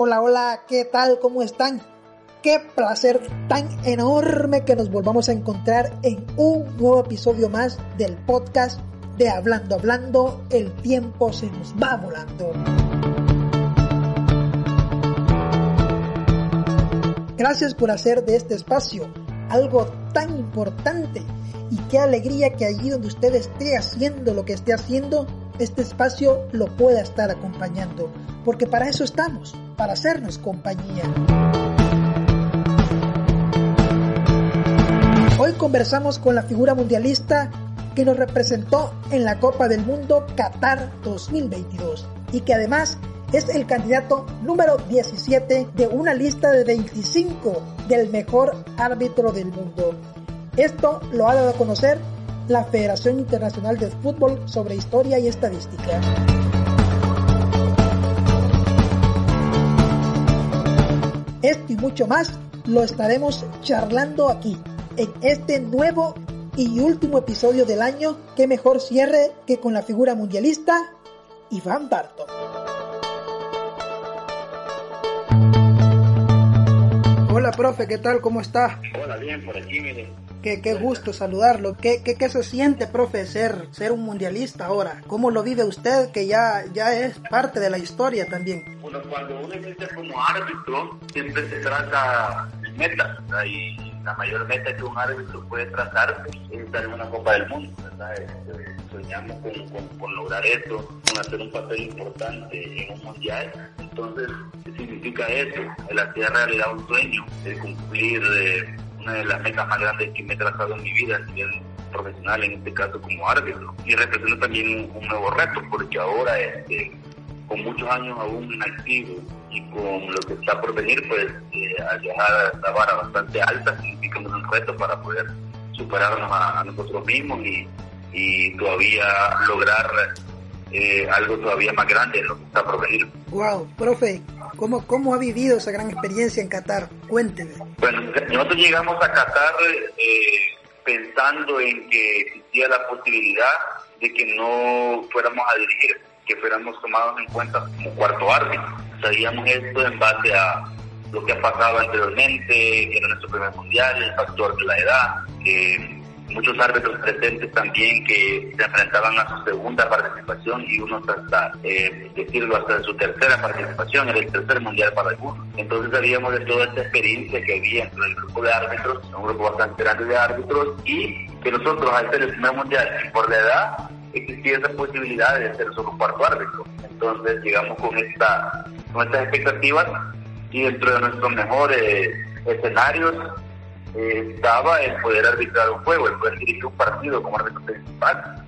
Hola, hola, ¿qué tal? ¿Cómo están? Qué placer tan enorme que nos volvamos a encontrar en un nuevo episodio más del podcast de Hablando, Hablando, el tiempo se nos va volando. Gracias por hacer de este espacio algo tan importante y qué alegría que allí donde usted esté haciendo lo que esté haciendo, este espacio lo pueda estar acompañando, porque para eso estamos, para hacernos compañía. Hoy conversamos con la figura mundialista que nos representó en la Copa del Mundo Qatar 2022 y que además es el candidato número 17 de una lista de 25 del mejor árbitro del mundo. Esto lo ha dado a conocer la Federación Internacional de Fútbol sobre Historia y Estadística. Esto y mucho más lo estaremos charlando aquí, en este nuevo y último episodio del año. que mejor cierre que con la figura mundialista Iván Barton. Hola, profe, ¿qué tal? ¿Cómo está? Hola, bien, por aquí, mire. Qué, qué gusto saludarlo. ¿Qué, qué, qué se siente, profe, ser, ser un mundialista ahora? ¿Cómo lo vive usted, que ya, ya es parte de la historia también? Bueno, cuando uno existe como árbitro, siempre se trata de metas, y la mayor meta que un árbitro puede trazar es estar en una Copa del Mundo, ¿verdad? Este, soñamos con, con, lograr eso, con hacer un papel importante en un mundial. Entonces, ¿qué significa eso? El hacer realidad un sueño, el cumplir... Eh, una de las metas más grandes que me he trazado en mi vida a nivel profesional, en este caso como árbitro. Y representa también un nuevo reto, porque ahora, este, con muchos años aún en activo y con lo que está por venir, pues eh, al llegar a la vara bastante alta, significa un reto para poder superarnos a, nosotros mismos y, y todavía lograr eh, algo todavía más grande en lo que está por venir. Wow, profe, ¿cómo, ¿cómo ha vivido esa gran experiencia en Qatar? Cuénteme. Bueno, nosotros llegamos a Qatar eh, pensando en que existía la posibilidad de que no fuéramos a dirigir, que fuéramos tomados en cuenta como cuarto árbitro. Sabíamos esto en base a lo que ha pasado anteriormente, que era nuestro primer mundial, el factor de la edad, que muchos árbitros presentes también que se enfrentaban a su segunda participación y unos hasta, eh, decirlo, hasta su tercera participación, era el tercer mundial para algunos. Entonces sabíamos de toda esta experiencia que había entre el grupo de árbitros, un grupo bastante grande de árbitros, y que nosotros al ser el primer mundial por la edad, existía esa posibilidad de ser solo cuarto árbitro. Entonces llegamos con, esta, con estas expectativas y dentro de nuestros mejores escenarios estaba el poder arbitrar un juego, el poder dirigir un partido como árbitro principal.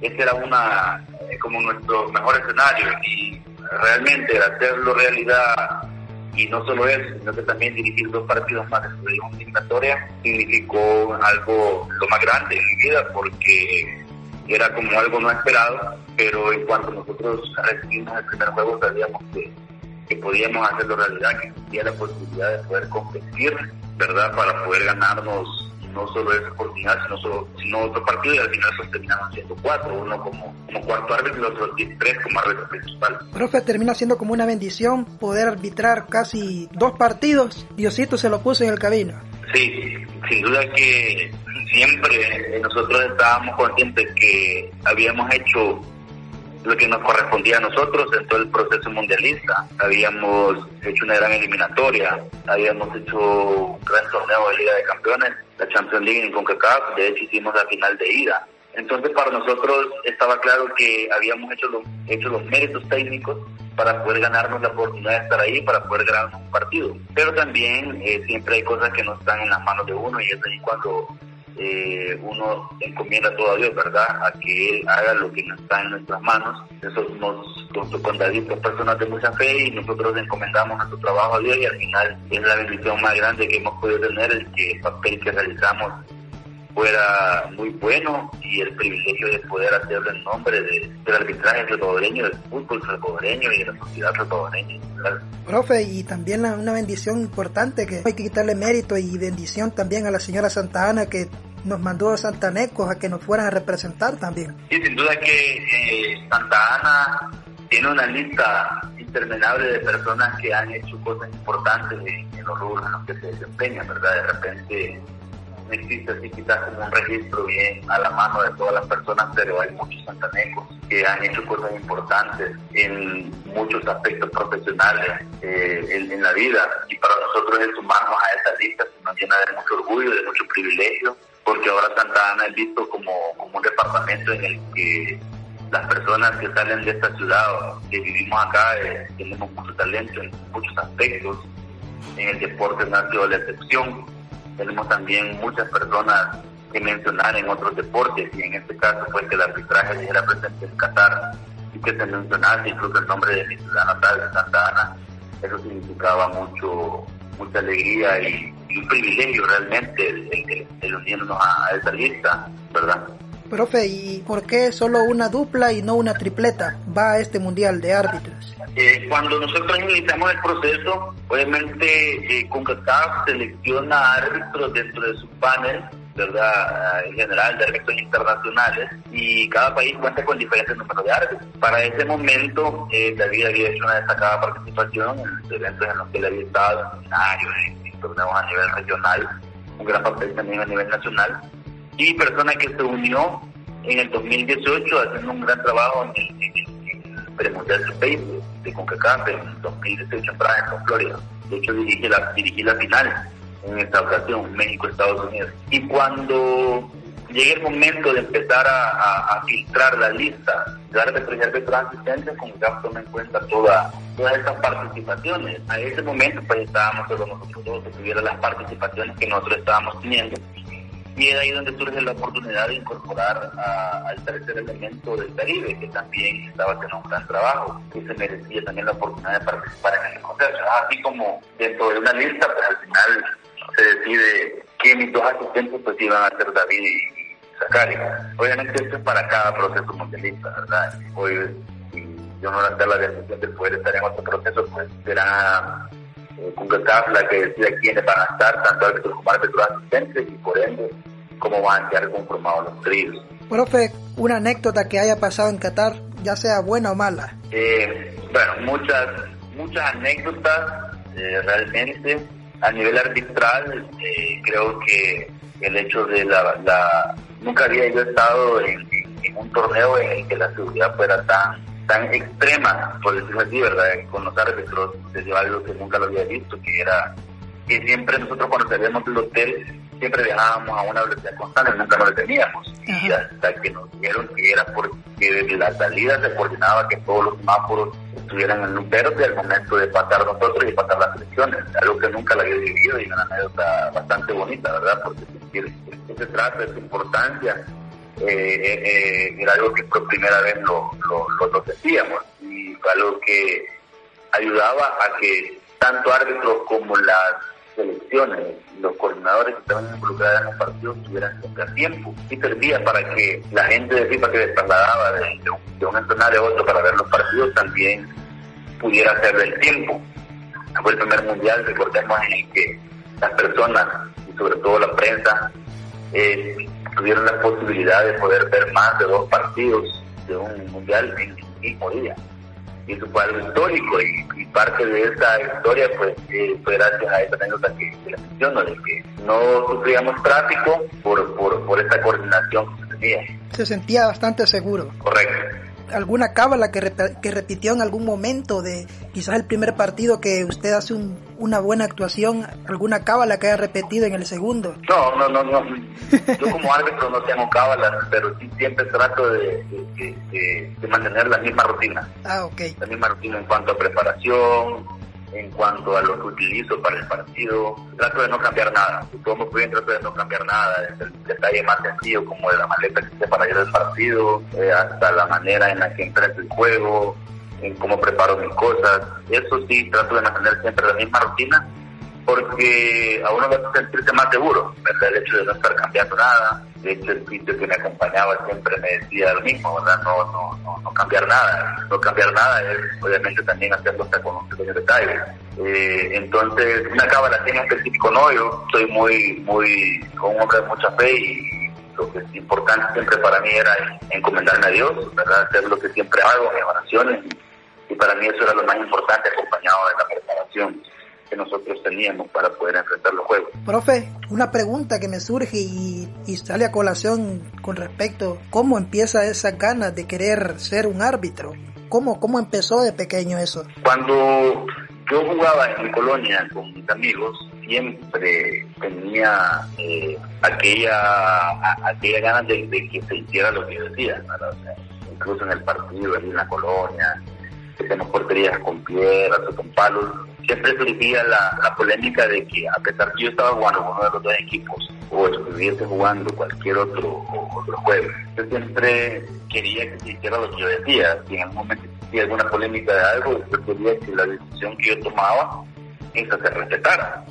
Ese era una eh, como nuestro mejor escenario y realmente hacerlo realidad y no solo eso, sino que también dirigir dos partidos más de una eliminatoria significó algo lo más grande en mi vida porque era como algo no esperado, pero en cuanto nosotros recibimos el primer juego sabíamos que, que podíamos hacerlo realidad, que existía la posibilidad de poder competir ¿verdad? Para poder ganarnos no solo esa oportunidad, sino, solo, sino otro partido y al final se terminaron siendo cuatro, uno como, como cuarto árbitro y los otros tres como árbitro principal. Profe, termina siendo como una bendición poder arbitrar casi dos partidos. Diosito se lo puso en el camino. Sí, sin duda que siempre nosotros estábamos conscientes que habíamos hecho lo que nos correspondía a nosotros en todo el proceso mundialista. Habíamos hecho una gran eliminatoria, habíamos hecho un gran torneo de Liga de Campeones, la Champions League en CONCACAF, de hecho hicimos la final de ida. Entonces para nosotros estaba claro que habíamos hecho los, hecho los méritos técnicos para poder ganarnos la oportunidad de estar ahí, para poder ganarnos un partido. Pero también eh, siempre hay cosas que no están en las manos de uno y es ahí cuando eh, uno encomienda todo a Dios, ¿verdad? A que Él haga lo que no está en nuestras manos. Eso nos, junto con David, personas de mucha fe y nosotros encomendamos nuestro trabajo a Dios y al final es la bendición más grande que hemos podido tener, el que el papel que realizamos fuera muy bueno y el privilegio de poder hacerlo en nombre de, del arbitraje salvadoreño, del fútbol salvadoreño y de la sociedad salvadoreña. Profe, y también una bendición importante que hay que quitarle mérito y bendición también a la señora Santa Ana que nos mandó a santanecos a que nos fueran a representar también. Sí, sin duda que eh, Santa Ana tiene una lista interminable de personas que han hecho cosas importantes en, los rubros en los que se desempeñan, ¿verdad? De repente no existe así quizás como un registro bien a la mano de todas las personas, pero hay muchos santanecos que han hecho cosas importantes en muchos aspectos profesionales eh, en, la vida y para nosotros el sumarnos a esa lista nos llena de mucho orgullo, de mucho privilegio, porque ahora Santa Ana es visto como, como un departamento en el que las personas que salen de esta ciudad, que vivimos acá, eh, tenemos mucho talento en muchos aspectos. En el deporte no ha sido la excepción. Tenemos también muchas personas que mencionar en otros deportes y en este caso pues que el arbitraje era presente en Qatar y que se mencionase incluso el nombre de mi ciudad natal de Santa Ana. Eso significaba mucho mucha alegría y, un privilegio realmente el, el, unirnos a esa lista, ¿verdad? Profe, ¿y por qué solo una dupla y no una tripleta va a este Mundial de Árbitros? Eh, cuando nosotros iniciamos el proceso, obviamente eh, CONCACAF selecciona árbitros dentro de su panel ¿verdad? En general de árbitros internacionales y cada país cuenta con diferentes números de árbitros. Para ese momento, eh, David había hecho una destacada participación en eventos en los que él había estado, en seminarios, en, torneos a nivel regional, un gran papel también a nivel nacional y persona que se unió en el 2018 haciendo un gran trabajo en, el premundial sub-20 de CONCACAF en 2018 en Bradenton, Florida. De hecho, dirigí la, dirigí la final en esta ocasión, México-Estados Unidos. Y cuando llegue el momento de empezar a, filtrar la lista de árbitros y árbitros asistentes, CONCACAF toma en cuenta toda, todas estas participaciones. A ese momento, pues estábamos solo nosotros dos que tuvieran las participaciones que nosotros estábamos teniendo y es ahí donde surge la oportunidad de incorporar al tercer elemento del Caribe, que también estaba haciendo un gran trabajo, y se merecía también la oportunidad de participar en el proceso. Así como dentro de una lista, pues al final se decide que mis dos asistentes pues iban a ser David y Zacari. Obviamente esto es para cada proceso mundialista, ¿verdad? Hoy, si yo no voy a la decisión de poder estar en otro proceso, pues será con la que decida quiénes van a estar, tanto árbitros como árbitros asistentes, y por ende, cómo van a quedar conformados los tríos. Profe, una anécdota que haya pasado en Qatar, ya sea buena o mala. Eh, bueno, muchas, muchas anécdotas, eh, realmente. A nivel arbitral, eh, creo que el hecho de la, la nunca había yo estado en, en, un torneo en el que la seguridad fuera tan tan extrema, por decirlo así, ¿verdad? Con los árbitros, se algo que nunca lo había visto, que era que siempre nosotros cuando salíamos del hotel, siempre viajábamos a una velocidad constante, nunca lo teníamos. Y hasta que nos dijeron que era porque desde la salida se coordinaba que todos los semáforos estuvieran en un verde al momento de pasar nosotros y pasar las elecciones, algo que nunca lo había vivido y una anécdota bastante bonita, ¿verdad? Porque sentir ese trato, esa importancia eh, eh, eh, era algo que por primera vez lo, lo, lo, decíamos y algo que ayudaba a que tanto árbitros como las selecciones, los coordinadores que estaban involucrados en los partidos tuvieran a tiempo y servía para que la gente de FIFA que se trasladaba de, un, de un a otro para ver los partidos también pudiera hacer del tiempo. Fue el primer mundial, recordemos, en el que las personas y sobre todo la prensa eh, tuvieron la posibilidad de poder ver más de dos partidos de un mundial en el mismo día. Y eso fue algo histórico y, parte de esa historia pues eh, fue gracias a esa anécdota que, que menciono, de que no sufríamos tráfico por, por, por esa coordinación que se tenía. Se sentía bastante seguro. Correcto alguna cábala que, que repitió en algún momento de quizás el primer partido que usted hace una buena actuación, alguna cábala que haya repetido en el segundo? No, no, no, no. Yo como árbitro no tengo cábalas, pero sí siempre trato de, de mantener la misma rutina. Ah, ok. La misma rutina en cuanto a preparación, en cuanto a lo que utilizo para el partido. Trato de no cambiar nada. Si todo bien, trato de no cambiar nada. Desde el detalle más sencillo, como de la maleta que hice para ir al partido, eh, hasta la manera en la que enfrento el juego, en cómo preparo mis cosas. Eso sí, trato de mantener siempre la misma rutina porque a uno va a sentirse más seguro, ¿verdad? El hecho de no estar cambiando nada, de hecho el sitio que me acompañaba siempre me decía lo mismo, ¿verdad? No, no, no, no cambiar nada, no cambiar nada es obviamente también hacerlo hasta con un pequeño detalle. Eh, entonces, una cábala en específico no, yo soy muy, muy, un hombre de mucha fe y lo que es importante siempre para mí era encomendarme a Dios, ¿verdad? Hacer lo que siempre hago, mis oraciones, y para mí eso era lo más importante acompañado de la preparación que nosotros teníamos para poder enfrentar los juegos. Profe, una pregunta que me surge y, sale a colación con respecto, ¿cómo empieza esa ganas de querer ser un árbitro? ¿Cómo, ¿Cómo empezó de pequeño eso? Cuando yo jugaba en mi colonia con mis amigos, siempre tenía eh, aquella, aquella ganas de, que se hiciera lo que yo decía, incluso en el partido, en la colonia, que porterías con piedras o con palos, siempre surgía la, la, polémica de que a pesar que yo estaba jugando con uno de los dos equipos o estuviese jugando cualquier otro, otro juego, yo siempre quería que se hiciera lo que yo decía. Si en algún momento existía alguna polémica de algo, yo quería que la decisión que yo tomaba, esa se respetara.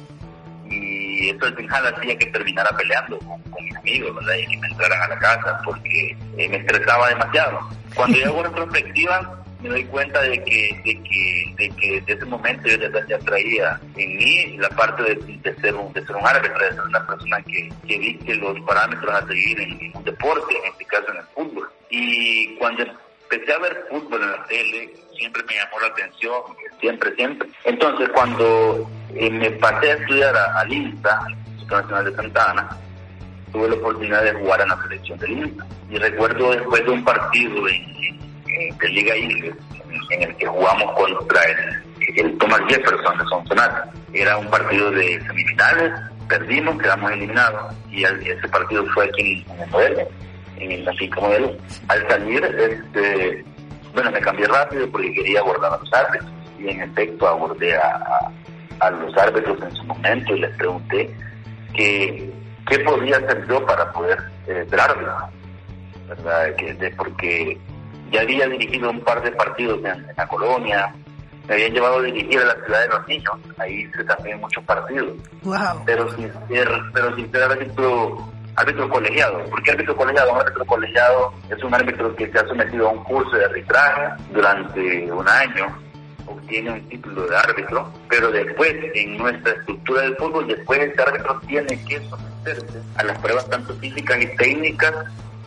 Y eso al final hacía que terminara peleando con, mis amigos, ¿verdad? Y que me entraran a la casa porque eh, me estresaba demasiado. Cuando yo hago retrospectiva, me doy cuenta de que, de que, de que desde ese momento yo ya, traía en mí la parte de, ser, un, de ser un árbitro, de ser una persona que, que viste los parámetros a seguir en, un deporte, en este caso en el fútbol. Y cuando empecé a ver fútbol en la tele, siempre me llamó la atención, siempre, siempre. Entonces cuando eh, me pasé a estudiar al INSA, Instituto Nacional de Santa Ana, tuve la oportunidad de jugar en la selección del INSA. Y recuerdo después de un partido en de Liga Ingles, en el que jugamos contra el, Thomas Jefferson de Sonsonate. Era un partido de semifinales, perdimos, quedamos eliminados y ese partido fue aquí en el modelo, en el Nafica Modelo. Al salir, este, bueno, me cambié rápido porque quería abordar a los árbitros y en efecto abordé a, a, los árbitros en su momento y les pregunté que, qué podía hacer yo para poder eh, ¿verdad? Que, de, porque ya había dirigido un par de partidos en, la colonia, me habían llevado a dirigir a la ciudad de los niños, ahí hice también muchos partidos, pero sin ser, pero sin ser árbitro, árbitro colegiado. ¿Por qué árbitro colegiado? Un árbitro colegiado es un árbitro que se ha sometido a un curso de arbitraje durante un año, obtiene un título de árbitro, pero después en nuestra estructura del fútbol, después ese árbitro tiene que someterse a las pruebas tanto físicas y técnicas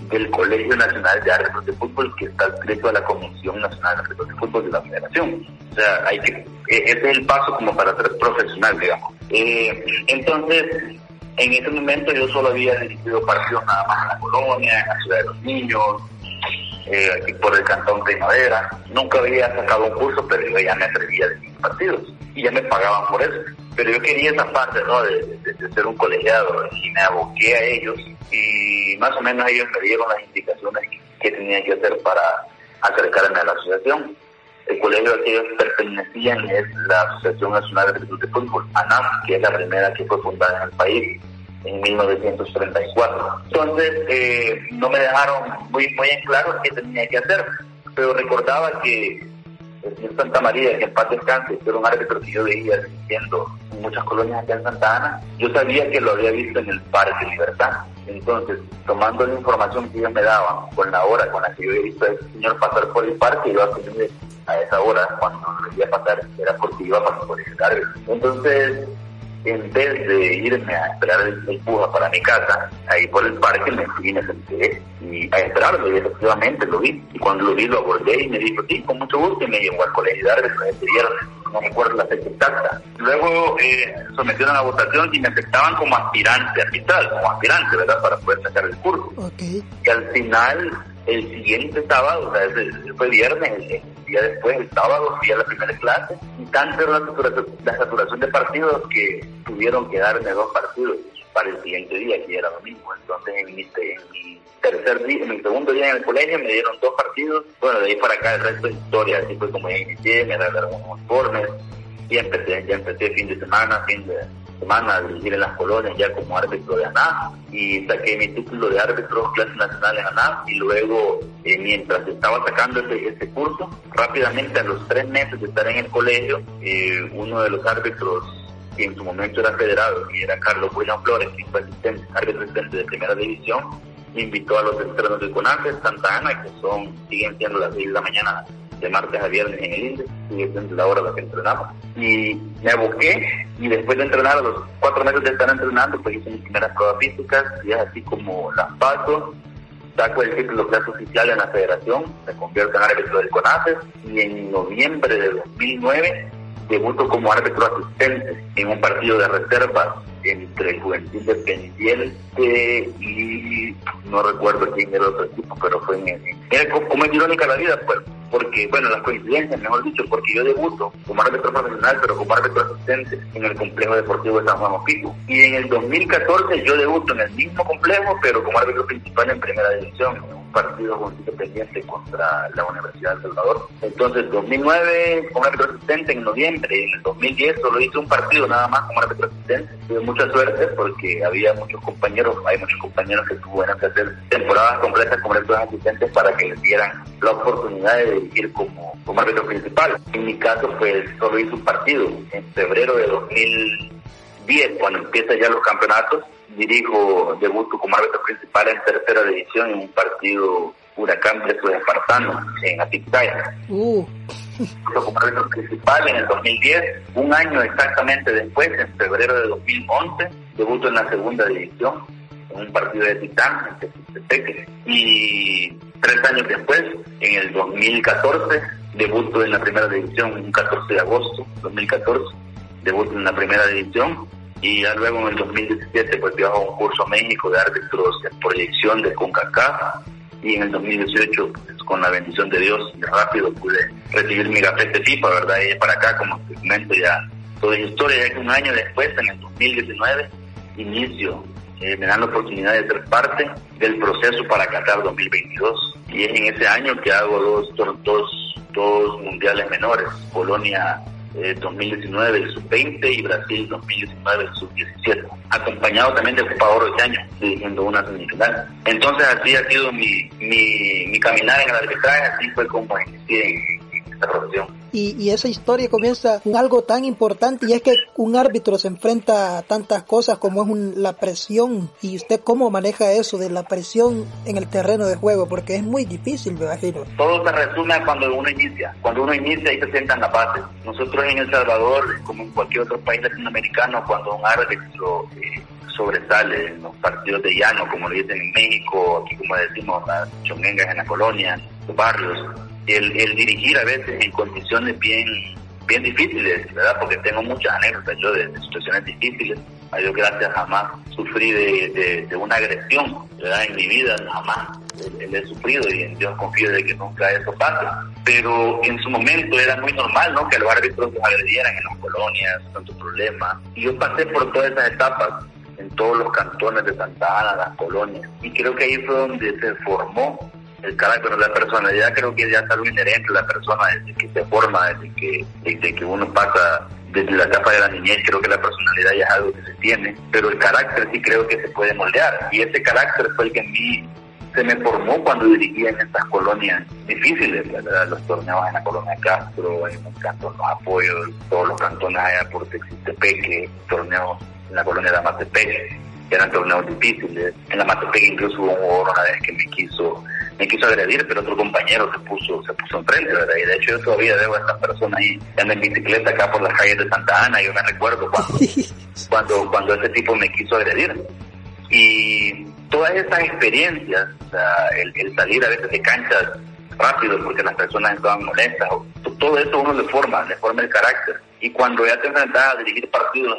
del Colegio Nacional de Árbitros de Fútbol que está adscrito a la Comisión Nacional de Árbitros de Fútbol de la Federación. O sea, hay que, e, ese es el paso como para ser profesional, digamos. Eh, entonces, en ese momento yo solo había dirigido partidos nada más en la colonia, en la ciudad de los niños, eh, por el cantón Primavera. Nunca había sacado un curso, pero yo ya me atrevía de mis partidos y ya me pagaban por eso. Pero yo quería esa parte, ¿no? De, ser un colegiado y me aboqué a ellos y más o menos ellos me dieron las indicaciones que, tenía que hacer para acercarme a la asociación. El colegio al que ellos pertenecían es la Asociación Nacional de Fútbol de Fútbol, ANAF, que es la primera que fue fundada en el país en 1934. Entonces, eh, no me dejaron muy, muy en claro qué tenía que hacer, pero recordaba que señor Santa María, que en paz descanse, era un árbitro que yo veía dirigiendo en muchas colonias acá en Santa Ana, yo sabía que lo había visto en el Parque Libertad. Entonces, tomando la información que ellos me daban, con la hora con la que yo había visto a ese señor pasar por el parque, yo a esa hora, cuando lo veía pasar, era porque iba a pasar por el árbitro. Entonces, en vez de irme a esperar el, puja para mi casa, ahí por el parque me fui y me senté y a esperarlo y efectivamente lo vi. Y cuando lo vi lo abordé y me dijo, sí, con mucho gusto y me llevó al colegio de árbitros no recuerdo la fecha exacta. Luego eh, sometieron a votación y me aceptaban como aspirante arbitral, como aspirante, ¿verdad? Para poder sacar el curso. Okay. Y al final, el siguiente sábado, o sea, fue viernes, el, día después, el sábado, fui a la primera clase y tanto era la saturación, la saturación de partidos que tuvieron que darme dos partidos para el siguiente día, que era domingo. Entonces, en mi, en mi tercer día, en mi segundo día en el colegio, me dieron dos partidos. Bueno, de ahí para acá el resto de historia, así fue como ya inicié, me regalaron unos informes, y empecé, ya empecé fin de semana, fin de semana a dirigir en las colonias ya como árbitro de ANAF y saqué mi título de árbitro clase nacional en ANAF y luego eh, mientras estaba sacando este, este, curso rápidamente a los tres meses de estar en el colegio eh, uno de los árbitros que en su momento era federado y era Carlos William Flores que fue asistente, árbitro de primera división invitó a los entrenos del CONAFE Santa Ana, que son, siguen siendo las 6 de la mañana de martes a viernes en el INDE, sigue siendo la hora en la que entrenamos. Y me aboqué y después de entrenar, a los cuatro meses de estar entrenando, pues hice mis primeras pruebas físicas y es así como las paso. Saco el título clase oficial en la federación, me convierto en árbitro del CONAFE y en noviembre de 2009 debuto como árbitro asistente en un partido de reserva entre el Juventud Independiente y no recuerdo quién era otro equipo, pero fue en, el como es irónica la vida, pues, porque, bueno, las coincidencias, mejor dicho, porque yo debuto como árbitro profesional, pero como árbitro asistente en el complejo deportivo de San Juan Opico. Y en el 2014 yo debuto en el mismo complejo, pero como árbitro principal en primera división partido con Independiente contra la Universidad de Salvador. Entonces, 2009 como árbitro asistente en noviembre, en el 2010 solo hice un partido nada más como árbitro asistente. Tuve mucha suerte porque había muchos compañeros, hay muchos compañeros que tuvieron que hacer temporadas completas como árbitros asistentes para que les dieran la oportunidad de dirigir como, como árbitro principal. En mi caso, pues solo hice un partido en febrero de 2010, cuando empiezan ya los campeonatos dirijo, debuto como árbitro principal en tercera división en un partido Huracán versus Espartano en Atiptaya. Uh. Como árbitro principal en el 2010, un año exactamente después, en febrero de 2011, debuto en la segunda división en un partido de Titán en Y tres años después, en el 2014, debuto en la primera división, un 14 de agosto 2014, debuto en la primera división y ya luego en el 2017 pues viajó a un curso a México de árbitros en proyección de CONCACAF y en el 2018 pues, con la bendición de Dios rápido pude recibir mi gafete FIFA, ¿verdad? Y para acá como te comento ya toda historia, ya que un año después, en el 2019, inicio, eh, me dan la oportunidad de ser parte del proceso para Qatar 2022 y es en ese año que hago dos, dos, dos mundiales menores, Polonia 2019 el sub-20 y Brasil 2019 el sub-17, acompañado también de Copa Oro este año, dirigiendo una semifinal. Entonces así ha sido mi, mi, mi caminar en el arbitraje, así fue como inicié en esta profesión y, esa historia comienza con algo tan importante y es que un árbitro se enfrenta a tantas cosas como es la presión y usted cómo maneja eso de la presión en el terreno de juego porque es muy difícil me imagino. Todo se resume cuando uno inicia, cuando uno inicia y se sientan la base. Nosotros en El Salvador, como en cualquier otro país latinoamericano, cuando un árbitro eh, sobresale en los partidos de llano, como lo dicen en México, aquí como decimos, las chongengas en la colonia, los barrios, el, dirigir a veces en condiciones bien bien difíciles, ¿verdad? Porque tengo muchas anécdotas yo de, situaciones difíciles. A Dios gracias jamás sufrí de, de, una agresión, ¿verdad? En mi vida jamás he sufrido y en Dios confío de que nunca eso pase. Pero en su momento era muy normal, ¿no? Que los árbitros agredieran en las colonias, tantos problemas. Y yo pasé por todas esas etapas en todos los cantones de Santa Ana, las colonias. Y creo que ahí fue donde se formó el carácter de la personalidad creo que ya es algo inherente a la persona desde que se forma, desde que, desde que uno pasa desde la etapa de la niñez, creo que la personalidad ya es algo que se tiene, pero el carácter sí creo que se puede moldear y ese carácter fue el que en mí se me formó cuando dirigía en estas colonias difíciles, los torneos en la colonia Castro, en los cantones los apoyos, todos los cantones allá por Texistepeque, torneos en la colonia de Amatepec, que eran torneos difíciles. En la Amatepec incluso hubo una vez que me quiso me quiso agredir, pero otro compañero se puso, se puso enfrente, ¿verdad? Y de hecho yo todavía veo a esta persona ahí en bicicleta acá por las calles de Santa Ana, y yo me recuerdo cuando, cuando, cuando ese tipo me quiso agredir. Y todas esas experiencias, o sea, el, salir a veces de canchas rápido porque las personas estaban molestas, todo eso uno le forma, le forma el carácter. Y cuando ya te enfrentas a dirigir partidos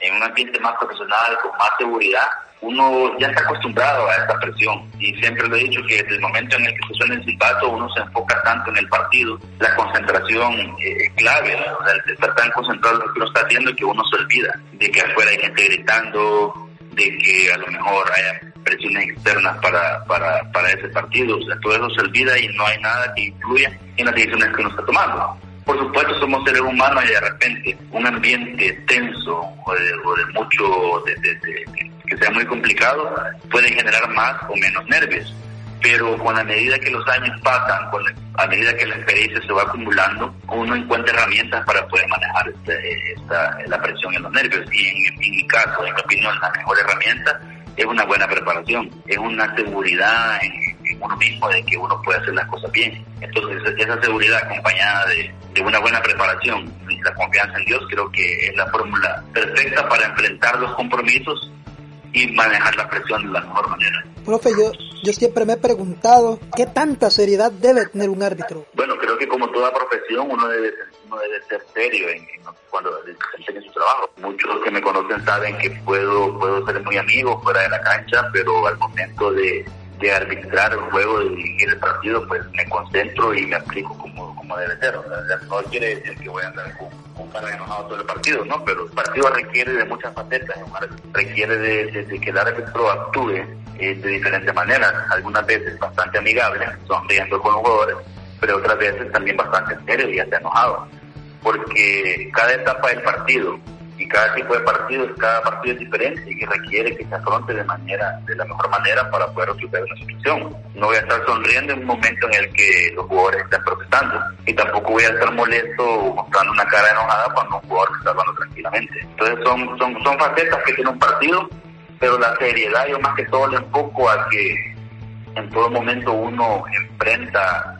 en un ambiente más profesional, con más seguridad, uno ya está acostumbrado a esta presión. Y siempre lo he dicho que desde el momento en el que se suena el silbato uno se enfoca tanto en el partido, la concentración eh, es clave, o sea, el estar tan concentrado en lo que uno está haciendo que uno se olvida de que afuera hay gente gritando, de que a lo mejor haya presiones externas para, para, para ese partido, o sea, todo eso se olvida y no hay nada que influya en las decisiones que uno está tomando. Por supuesto, somos seres humanos y de repente un ambiente tenso o de, mucho, de, que sea muy complicado, puede generar más o menos nervios. Pero con la medida que los años pasan, con a medida que la experiencia se va acumulando, uno encuentra herramientas para poder manejar este, esta, la presión en los nervios. Y en, mi caso, en mi opinión, la mejor herramienta es una buena preparación, es una seguridad en, uno mismo de que uno puede hacer las cosas bien. Entonces, esa seguridad acompañada de, de una buena preparación y la confianza en Dios creo que es la fórmula perfecta para enfrentar los compromisos y manejar la presión de la mejor manera. Profe, yo, yo siempre me he preguntado qué tanta seriedad debe tener un árbitro. Bueno, creo que como toda profesión uno debe, uno debe ser serio en, cuando desempeña su trabajo. Muchos que me conocen saben que puedo, puedo ser muy amigo fuera de la cancha, pero al momento de, de arbitrar el juego, de dirigir el partido, pues me concentro y me aplico como, como debe ser. no quiere decir que voy a andar con, con cara enojado todo el partido, ¿no? Pero el partido requiere de muchas facetas, requiere de, que el árbitro actúe eh, de diferentes maneras, algunas veces bastante amigable, sonriendo con los jugadores, pero otras veces también bastante serio y hasta enojado. Porque cada etapa del partido y cada tipo de partido, cada partido es diferente y requiere que se afronte de manera, de la mejor manera para poder resolver una situación. No voy a estar sonriendo en un momento en el que los jugadores están protestando y tampoco voy a estar molesto mostrando una cara enojada cuando un jugador está hablando tranquilamente. Entonces son, son, son facetas que tiene un partido, pero la seriedad yo más que todo le enfoco a que en todo momento uno enfrenta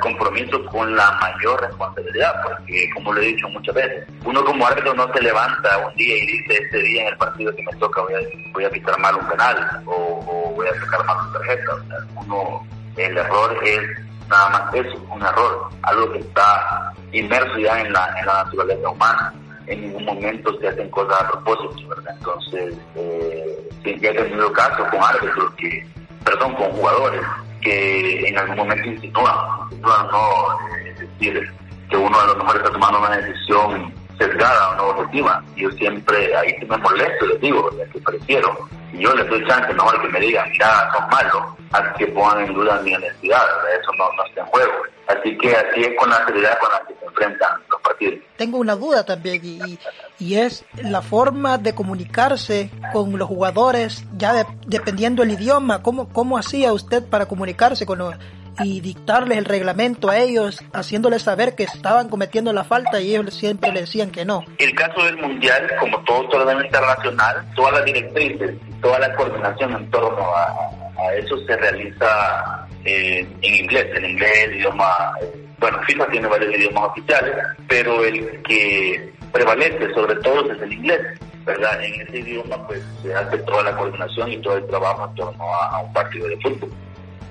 compromiso con la mayor responsabilidad, porque como lo he dicho muchas veces, uno como árbitro no se levanta un día y dice, este día en el partido que me toca voy a, voy a pitar mal un penal o, voy a sacar mal una tarjeta. uno, el error es nada más eso, un error, algo que está inmerso ya en la, en la naturaleza humana. En ningún momento se hacen cosas a propósito, ¿verdad? Entonces, eh, ya he tenido casos con árbitros que, perdón, con jugadores que en algún momento insinúan no, es decir, que uno a lo mejor está tomando una decisión sesgada o no objetiva. Yo siempre, ahí me molesto, les digo, que prefiero. Y yo les doy chance, mejor que me digan, mira, son malos, a que pongan en duda mi honestidad, eso no, no está en juego. Así que así es con la seriedad con la que se enfrentan los partidos. Tengo una duda también, y, y es la forma de comunicarse con los jugadores, ya dependiendo del idioma. ¿Cómo, ¿Cómo hacía usted para comunicarse con los y dictarles el reglamento a ellos, haciéndoles saber que estaban cometiendo la falta y ellos siempre le decían que no. El caso del Mundial, como todo torneo internacional, todas las directrices toda la coordinación en torno a, eso se realiza eh, en inglés, en inglés el idioma, bueno, FIFA tiene varios idiomas oficiales, pero el que prevalece sobre todo es el inglés. ¿verdad? En ese idioma pues se hace toda la coordinación y todo el trabajo en torno a un partido de fútbol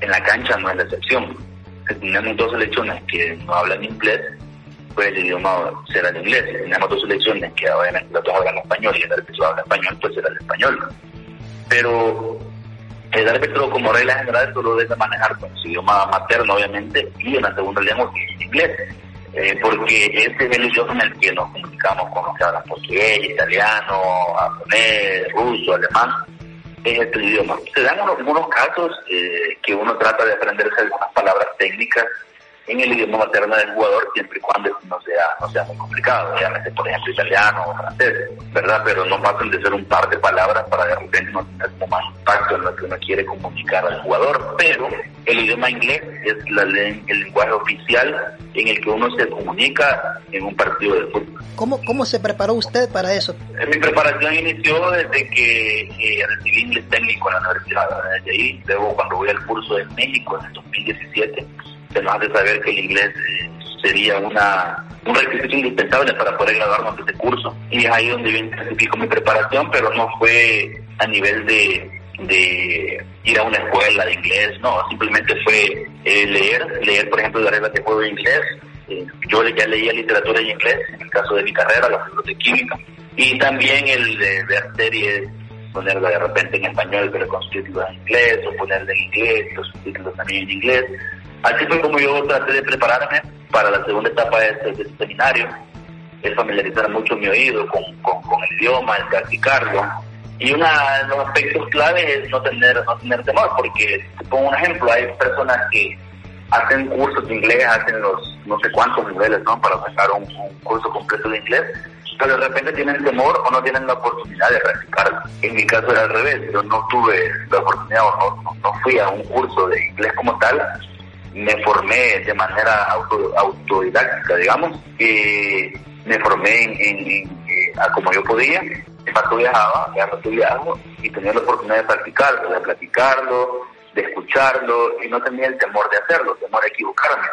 en la cancha no es la excepción. Tenemos dos selecciones que no hablan inglés, pues el idioma será el inglés. Si tenemos dos selecciones que obviamente los dos hablan español y el árbitro habla español, pues será el español. Pero el árbitro como regla general solo debe manejar con su idioma materno, obviamente, y en la segunda lengua inglés. Eh, porque este es el idioma en el que nos comunicamos con los que hablan portugués, italiano, japonés, ruso, alemán, es este idioma. Se dan algunos casos eh, que uno trata de aprenderse algunas palabras técnicas en el idioma materno del jugador siempre y cuando no sea, no sea muy complicado, obviamente por ejemplo italiano o francés, ¿verdad? Pero no pasan de ser un par de palabras para de repente no tener como más impacto en lo que uno quiere comunicar al jugador, pero el idioma inglés es la, el lenguaje oficial en el que uno se comunica en un partido de fútbol. ¿Cómo, cómo se preparó usted para eso? Mi preparación inició desde que eh, recibí inglés técnico en la universidad, desde ahí, luego cuando voy al curso de México en el 2017 se nos hace saber que el inglés eh, sería una un requisito indispensable para poder graduarnos este curso. Y es ahí donde yo intensifico mi preparación, pero no fue a nivel de, de ir a una escuela de inglés, no, simplemente fue eh, leer, leer por ejemplo las reglas de juego de inglés. Eh, yo ya leía literatura en inglés, en el caso de mi carrera, los libros de química, y también el de ver series ponerla de repente en español pero con subtítulos en inglés o ponerla en inglés, los subtítulos también en inglés. Así fue como yo traté de prepararme para la segunda etapa de este, este seminario, es familiarizar mucho mi oído con, el idioma, el practicarlo. Y uno de los aspectos claves es no tener, no tener temor, porque te pongo un ejemplo, hay personas que hacen cursos de inglés, hacen los no sé cuántos niveles, ¿no? Para sacar un, curso completo de inglés, pero de repente tienen temor o no tienen la oportunidad de practicarlo. En mi caso era al revés, yo no tuve la oportunidad o no, no fui a un curso de inglés como tal, me formé de manera auto, autodidáctica, digamos, me formé en, a como yo podía. En viajaba, ya no y tenía la oportunidad de practicarlo, de platicarlo, de escucharlo y no tenía el temor de hacerlo, el temor de equivocarme.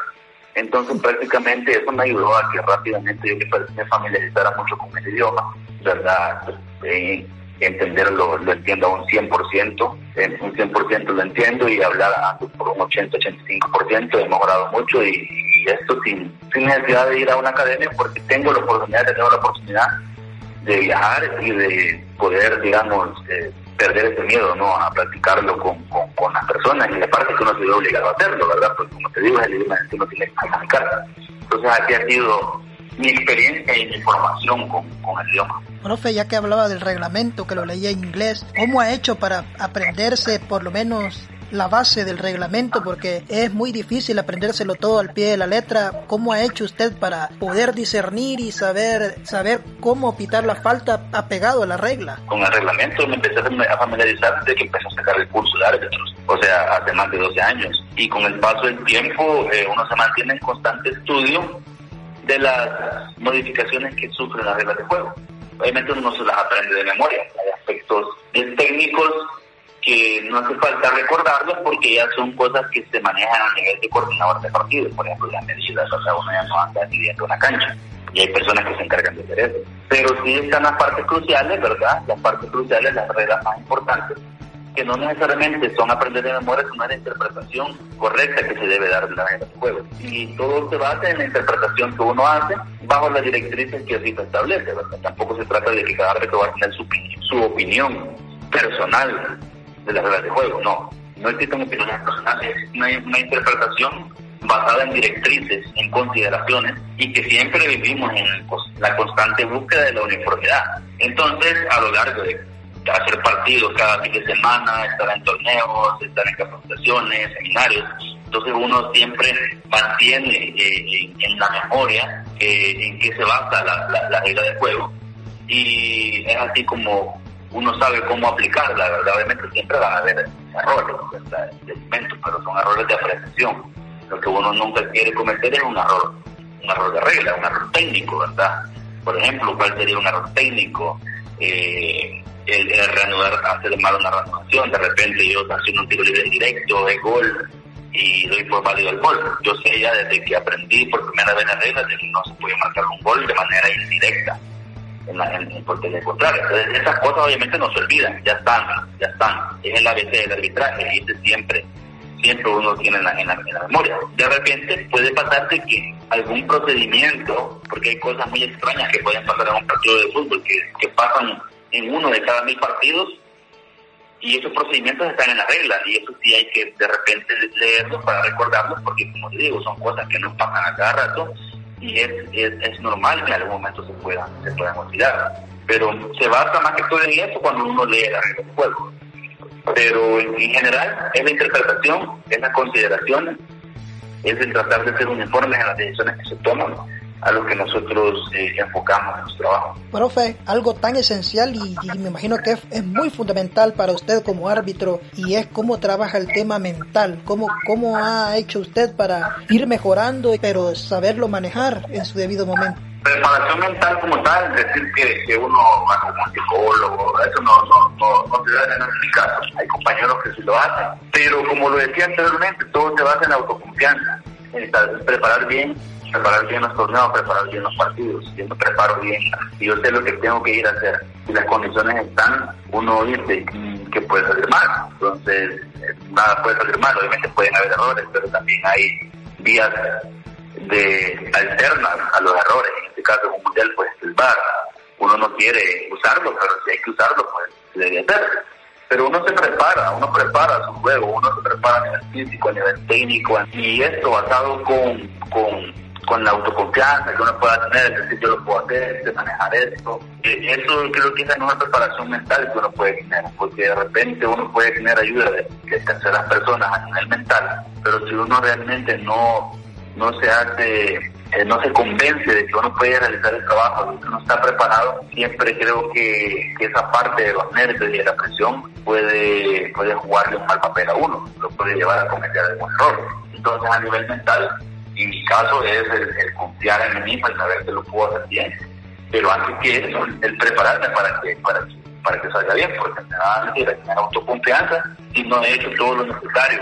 Entonces prácticamente eso me ayudó a que rápidamente yo me familiarizara mucho con el idioma, ¿verdad? Eh, entenderlo lo entiendo a un 100%, en un 100% lo entiendo y hablar por un 80-85% he mejorado mucho y, esto sin, sin necesidad de ir a una academia porque tengo la oportunidad, tengo la oportunidad de viajar y de poder, digamos, eh, perder ese miedo, ¿no? A practicarlo con, con, las personas y aparte que uno se ve obligado a hacerlo, ¿verdad? Porque como te digo, es el idioma que uno tiene que comunicar. Entonces aquí ha sido mi experiencia y mi formación con, con el idioma. Profe, ya que hablaba del reglamento, que lo leía en inglés, ¿cómo ha hecho para aprenderse por lo menos la base del reglamento? Porque es muy difícil aprendérselo todo al pie de la letra. ¿Cómo ha hecho usted para poder discernir y saber, saber cómo pitar la falta apegado a la regla? Con el reglamento me empecé a familiarizar desde que empecé a sacar el curso de árbitros, o sea, hace más de 12 años. Y con el paso del tiempo eh, uno se mantiene en constante estudio de las modificaciones que sufren las reglas de juego obviamente uno no se las aprende de memoria. Hay aspectos técnicos que no hace falta recordarlos porque ya son cosas que se manejan a nivel de coordinador de partidos, por ejemplo, las medidas, o sea, uno ya no anda midiendo una cancha y hay personas que se encargan de hacer eso. Pero sí están las partes cruciales, ¿verdad? Las partes cruciales, las reglas más importantes, que no necesariamente son aprender de memoria, sino la interpretación correcta que se debe dar de la regla del juego. Y todo se basa en la interpretación que uno hace bajo las directrices que se establece, ¿verdad? Tampoco se trata de que cada árbitro va a tener su, su opinión personal de las reglas de juego, no. No existen opiniones personales, no hay una interpretación basada en directrices, en consideraciones, y que siempre vivimos en la constante búsqueda de la uniformidad. Entonces, a lo largo de hacer partidos cada fin de semana, estar en torneos, estar en capacitaciones, seminarios. Entonces uno siempre mantiene eh, en, la memoria eh, en qué se basa la, la, regla de juego y es así como uno sabe cómo aplicarla. Obviamente siempre van a haber errores pero son errores de apreciación. Lo que uno nunca quiere cometer es un error, un error de regla, un error técnico, ¿verdad? Por ejemplo, ¿cuál sería un error técnico? Eh, el, reanudar, hacer mal una renovación, de repente yo haciendo un tiro libre directo, de gol, y doy por válido el gol. Yo sé ya desde que aprendí por primera vez las reglas de que no se puede marcar un gol de manera indirecta en, la, en, el contrario. Entonces, esas cosas obviamente no se olvidan, ya están, ya están. Es el ABC del arbitraje y ese siempre, siempre uno tiene en la, en la, memoria. De repente puede pasarse que algún procedimiento, porque hay cosas muy extrañas que pueden pasar en un partido de fútbol, que, que pasan en uno de cada mil partidos y esos procedimientos están en la regla y eso sí hay que de repente leerlos para recordarlos porque como te digo son cosas que no pasan a cada rato y es, es, normal que en algún momento se puedan, se puedan olvidar. Pero se basa más que todo en eso cuando uno lee la regla del juego. Pero en, general es la interpretación es la consideración es el tratar de ser uniformes en las decisiones que se toman a lo que nosotros eh, enfocamos en nuestro trabajo. Profe, algo tan esencial y, me imagino que es, muy fundamental para usted como árbitro y es cómo trabaja el tema mental, cómo, cómo ha hecho usted para ir mejorando, pero saberlo manejar en su debido momento. Preparación mental como tal, decir que, que uno va como un psicólogo, eso no, no, no, no se da en mi caso. Hay compañeros que sí lo hacen, pero como lo decía anteriormente, todo se basa en autoconfianza, en preparar bien preparar bien los torneos, preparar bien los partidos. Yo me preparo bien y yo sé lo que tengo que ir a hacer. Si las condiciones están, uno dice que puede salir mal. Entonces, nada puede salir mal. Obviamente pueden haber errores, pero también hay vías de alternas a los errores. En este caso, un mundial, pues el VAR. Uno no quiere usarlo, pero si hay que usarlo, pues se debe hacer pero uno se prepara, uno prepara su juego, uno se prepara a nivel físico, a nivel técnico, y esto basado con, con con la autoconfianza que uno pueda tener, es decir, yo lo puedo hacer, de manejar esto. Eh, eso creo que es la mejor preparación mental que uno puede tener, porque de repente uno puede tener ayuda de, terceras personas a nivel mental, pero si uno realmente no, no se hace, eh, no se convence de que uno puede realizar el trabajo, de que uno está preparado, siempre creo que, esa parte de los nervios y de la presión puede, puede jugarle un mal papel a uno, lo puede llevar a cometer algún error. Entonces a nivel mental y mi caso es el, confiar en mí mismo y saber que lo puedo hacer bien pero antes que eso, el prepararme para que, para que, salga bien, porque me va a tener autoconfianza y no he hecho todo lo necesario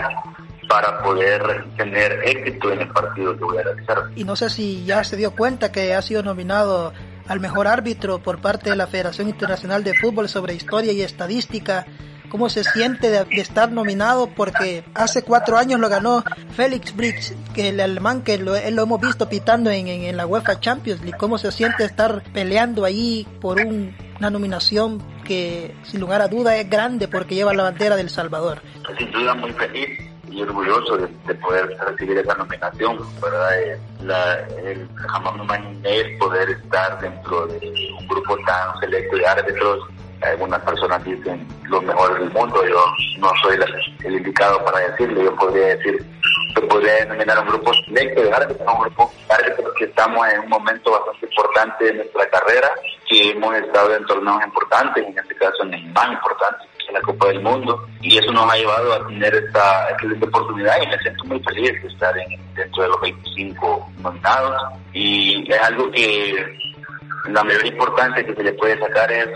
para poder tener éxito en el partido que voy a realizar. Y no sé si ya se dio cuenta que ha sido nominado al mejor árbitro por parte de la Federación Internacional de Fútbol sobre Historia y Estadística. ¿Cómo se siente de, estar nominado? Porque hace cuatro años lo ganó Félix Briggs, que el alemán que lo, hemos visto pitando en, en, la UEFA Champions League. ¿Cómo se siente estar peleando ahí por una nominación que sin lugar a duda es grande porque lleva la bandera del Salvador? Sin duda muy feliz y orgulloso de, poder recibir esa nominación. Eh, la, jamás me imaginé poder estar dentro de un grupo tan selecto de árbitros. Algunas personas dicen los mejores del mundo, yo no soy el indicado para decirlo, yo podría decir, se podría denominar un grupo selecto de árbitros, un grupo de árbitros que estamos en un momento bastante importante de nuestra carrera, que hemos estado en torneos importantes, en este caso en el más importante en la Copa del Mundo y eso nos ha llevado a tener esta excelente oportunidad y me siento muy feliz de estar dentro de los 25 nominados y es algo que la mayor importancia que se le puede sacar es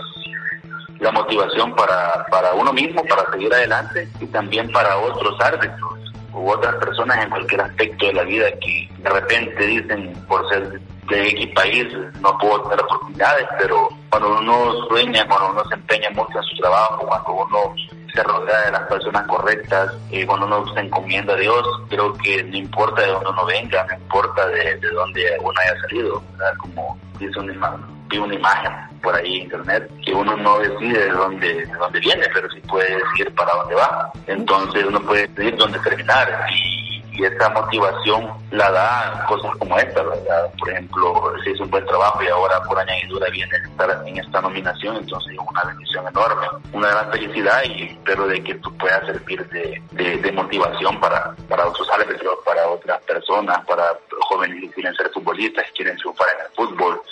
la motivación para, para uno mismo, para seguir adelante y también para otros árbitros u otras personas en cualquier aspecto de la vida que de repente dicen por ser de X país no puedo tener oportunidades, pero cuando uno sueña, cuando uno se empeña mucho en su trabajo, cuando uno se rodea de las personas correctas, y cuando uno se encomienda a Dios, creo que no importa de dónde uno venga, no importa de, de dónde uno haya salido, como dice una, una imagen por ahí en internet, que uno no decide de dónde, de dónde viene, pero sí puede decir para dónde va. Entonces uno puede decidir dónde terminar. Y y esa motivación la da cosas como esta. Por ejemplo, se hizo un buen trabajo y ahora por añadidura viene estar en esta nominación, entonces es una bendición enorme, una gran felicidad y espero de que tú puedas servir de, de, motivación para, para otros árbitros, para otras personas, para jóvenes que quieren ser futbolistas, que quieren triunfar en el fútbol,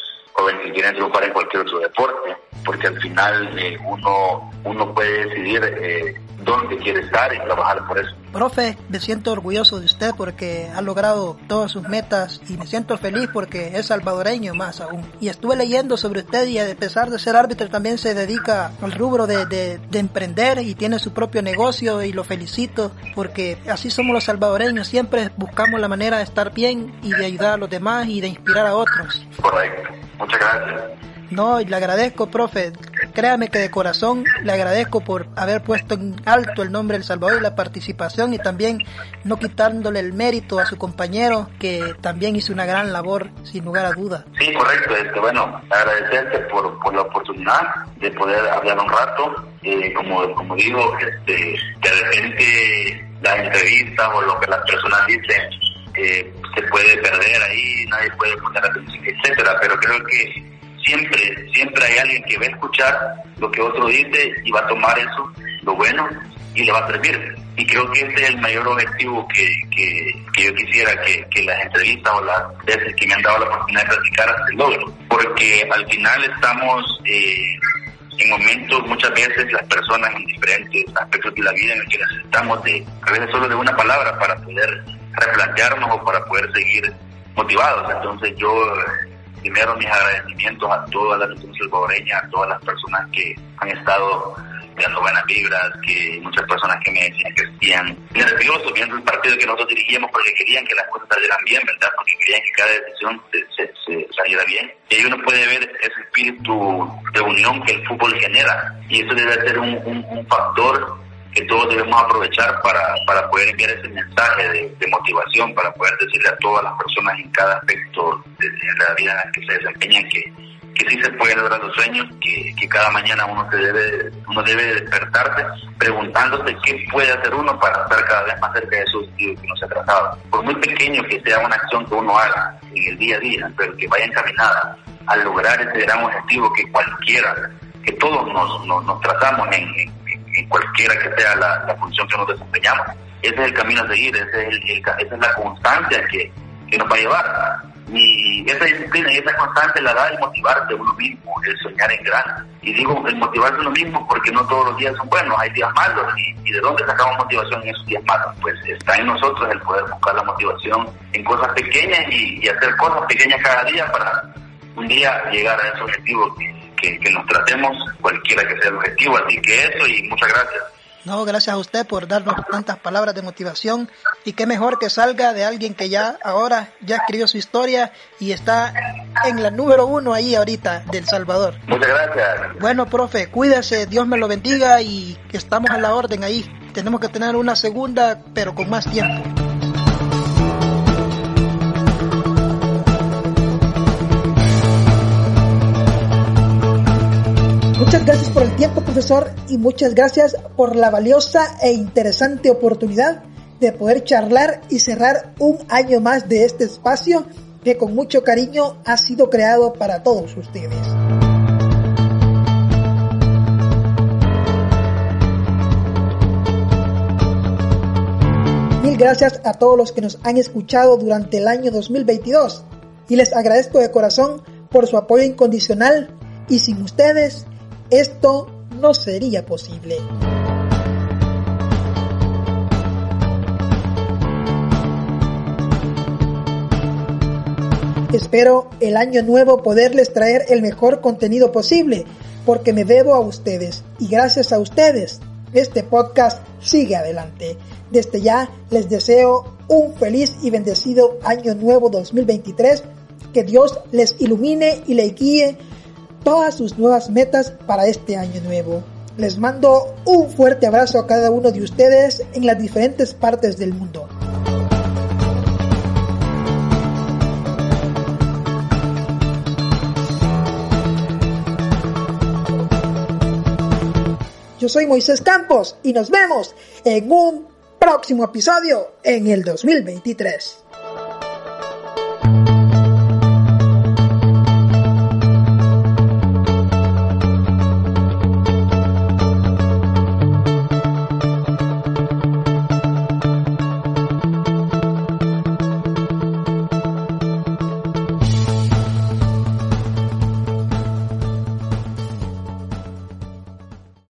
jóvenes que quieren triunfar en cualquier otro deporte, porque al final eh, uno, uno puede decidir eh, dónde quiere estar y trabajar por eso. Profe, me siento orgulloso de usted porque ha logrado todas sus metas y me siento feliz porque es salvadoreño más aún. Y estuve leyendo sobre usted y a pesar de ser árbitro también se dedica al rubro de, de, de emprender y tiene su propio negocio y lo felicito porque así somos los salvadoreños, siempre buscamos la manera de estar bien y de ayudar a los demás y de inspirar a otros. Correcto, muchas gracias. No, y le agradezco, profe. Créame que de corazón le agradezco por haber puesto en alto el nombre del Salvador y la participación y también no quitándole el mérito a su compañero que también hizo una gran labor, sin lugar a duda. Sí, correcto. Este, bueno, agradecerte por, por la oportunidad de poder hablar un rato. Eh, como, como digo, este, de repente las entrevistas o lo que las personas dicen eh, se puede perder ahí, nadie puede poner atención, etcétera, pero creo que siempre, siempre hay alguien que va a escuchar lo que otro dice y va a tomar eso, lo bueno, y le va a servir. Y creo que ese es el mayor objetivo que, que, yo quisiera que, las entrevistas o las veces que me han dado la oportunidad de platicar se logren. Porque al final estamos eh, en momentos, muchas veces las personas en diferentes aspectos de la vida en el que necesitamos de, a veces solo de una palabra para poder replantearnos o para poder seguir motivados. Entonces yo primero mis agradecimientos a toda la nación salvadoreña, a todas las personas que han estado dando buenas vibras, que muchas personas que me decían que estaban nerviosos viendo el partido que nosotros dirigíamos porque querían que las cosas salieran bien, ¿verdad? Porque querían que cada decisión se, saliera bien. Y uno puede ver ese espíritu de unión que el fútbol genera y eso debe ser un factor que todos debemos aprovechar para, para poder enviar ese mensaje de, motivación, para poder decirle a todas las personas en cada aspecto de, la vida que se desempeñan que, que sí se puede lograr los sueños, que, que cada mañana uno se debe, uno debe despertarse preguntándose qué puede hacer uno para estar cada vez más cerca de su objetivo que no se ha trazado. Por muy pequeño que sea una acción que uno haga en el día a día, pero que vaya encaminada a lograr ese gran objetivo que cualquiera, que todos nos, nos, trazamos en en cualquiera que sea la, función que nos desempeñamos. Ese es el camino a seguir, ese es esa es la constancia que, que nos va a llevar. Y esa disciplina y esa constancia la da el motivarse uno mismo, el soñar en grande. Y digo el motivarse uno mismo porque no todos los días son buenos, hay días malos. ¿Y, de dónde sacamos motivación en esos días malos? Pues está en nosotros el poder buscar la motivación en cosas pequeñas y, y hacer cosas pequeñas cada día para un día llegar a ese objetivo que, que nos tratemos, cualquiera que sea el objetivo. Así que eso y muchas gracias. No, gracias a usted por darnos tantas palabras de motivación y qué mejor que salga de alguien que ya ahora ya escribió su historia y está en la número uno ahí ahorita del Salvador. Muchas gracias. Bueno, profe, cuídese, Dios me lo bendiga y que estamos a la orden ahí. Tenemos que tener una segunda, pero con más tiempo. Muchas gracias por el tiempo, profesor, y muchas gracias por la valiosa e interesante oportunidad de poder charlar y cerrar un año más de este espacio que con mucho cariño ha sido creado para todos ustedes. Mil gracias a todos los que nos han escuchado durante el año 2022 y les agradezco de corazón por su apoyo incondicional y sin ustedes esto no sería posible. Espero el año nuevo poderles traer el mejor contenido posible, porque me debo a ustedes y gracias a ustedes este podcast sigue adelante. Desde ya les deseo un feliz y bendecido año nuevo 2023, que Dios les ilumine y les guíe todas sus nuevas metas para este año nuevo. Les mando un fuerte abrazo a cada uno de ustedes en las diferentes partes del mundo. Yo soy Moisés Campos y nos vemos en un próximo episodio en el 2023.